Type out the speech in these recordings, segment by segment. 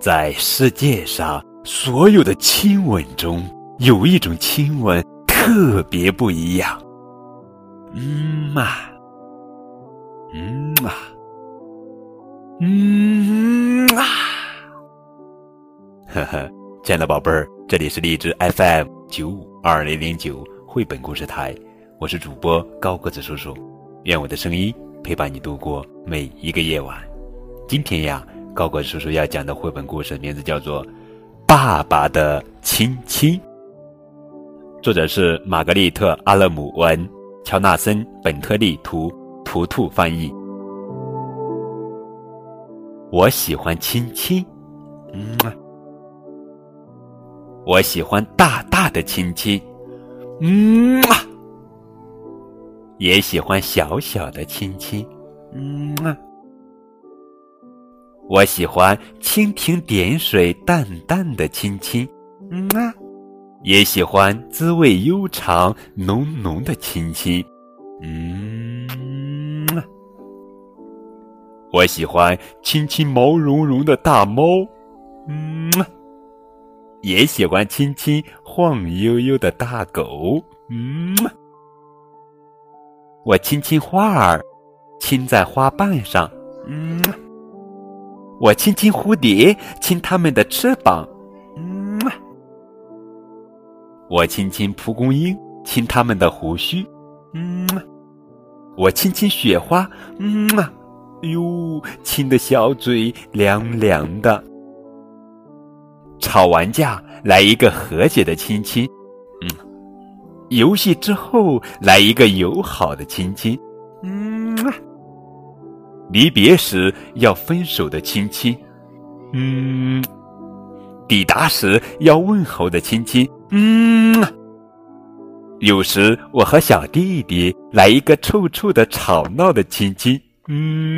在世界上所有的亲吻中，有一种亲吻特别不一样。嗯嘛，嗯嘛，嗯啊，呵呵，亲爱的宝贝儿，这里是荔枝 FM 九五二零零九绘本故事台，我是主播高个子叔叔，愿我的声音陪伴你度过每一个夜晚。今天呀。高管叔叔要讲的绘本故事名字叫做《爸爸的亲亲》，作者是玛格丽特·阿勒姆文，乔纳森·本特利图，图图翻译。我喜欢亲亲，嗯，我喜欢大大的亲亲，嗯，也喜欢小小的亲亲，嗯。我喜欢蜻蜓点水、淡淡的亲亲，嗯啊，也喜欢滋味悠长、浓浓的亲亲，嗯啊。我喜欢亲亲毛茸茸的大猫，嗯啊，也喜欢亲亲晃悠悠的大狗，嗯啊。我亲亲花儿，亲在花瓣上，嗯。我亲亲蝴蝶，亲它们的翅膀，嗯。我亲亲蒲公英，亲它们的胡须，嗯。我亲亲雪花，嗯啊，哟，亲的小嘴凉凉的。吵完架来一个和解的亲亲，游戏之后来一个友好的亲亲，嗯。离别时要分手的亲亲，嗯；抵达时要问候的亲亲，嗯。有时我和小弟弟来一个臭臭的吵闹的亲亲，嗯；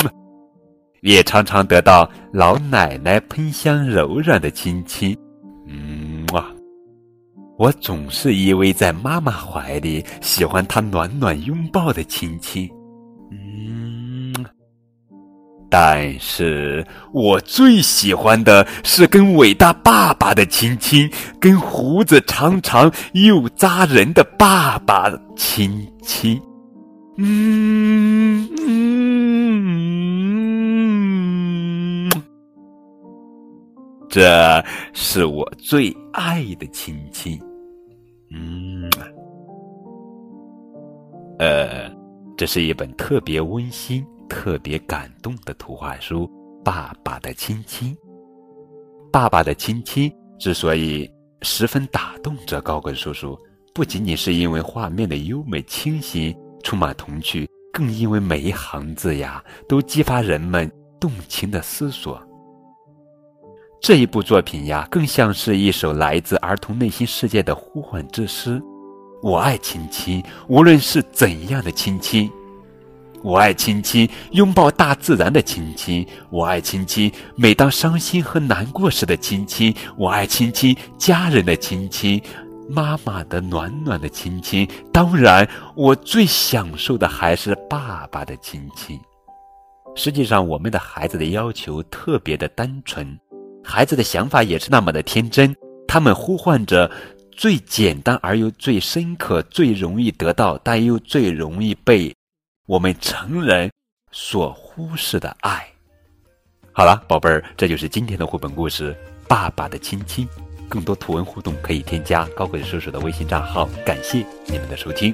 也常常得到老奶奶喷香柔软的亲亲。我总是依偎在妈妈怀里，喜欢她暖暖拥抱的亲亲。嗯但是我最喜欢的是跟伟大爸爸的亲亲，跟胡子长长又扎人的爸爸亲亲。嗯嗯，这是我最爱的亲亲。嗯，呃，这是一本特别温馨。特别感动的图画书《爸爸的亲亲》。爸爸的亲亲之所以十分打动着高跟叔叔，不仅仅是因为画面的优美清新、充满童趣，更因为每一行字呀都激发人们动情的思索。这一部作品呀，更像是一首来自儿童内心世界的呼唤之诗。我爱亲亲，无论是怎样的亲亲。我爱亲亲，拥抱大自然的亲亲；我爱亲亲，每当伤心和难过时的亲亲；我爱亲亲，家人的亲亲，妈妈的暖暖的亲亲。当然，我最享受的还是爸爸的亲亲。实际上，我们的孩子的要求特别的单纯，孩子的想法也是那么的天真。他们呼唤着最简单而又最深刻、最容易得到但又最容易被。我们成人所忽视的爱。好了，宝贝儿，这就是今天的绘本故事《爸爸的亲亲》。更多图文互动可以添加高贵叔叔的微信账号。感谢你们的收听。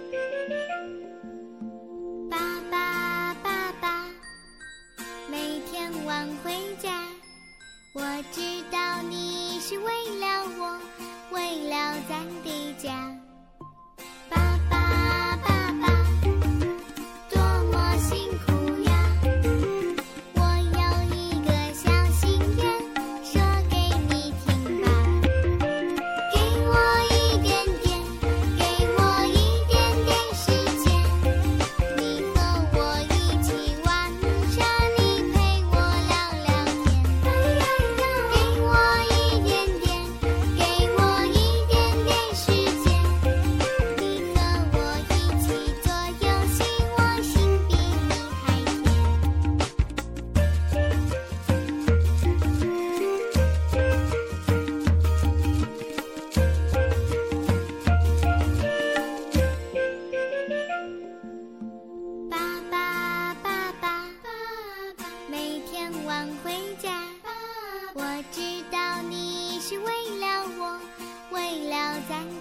三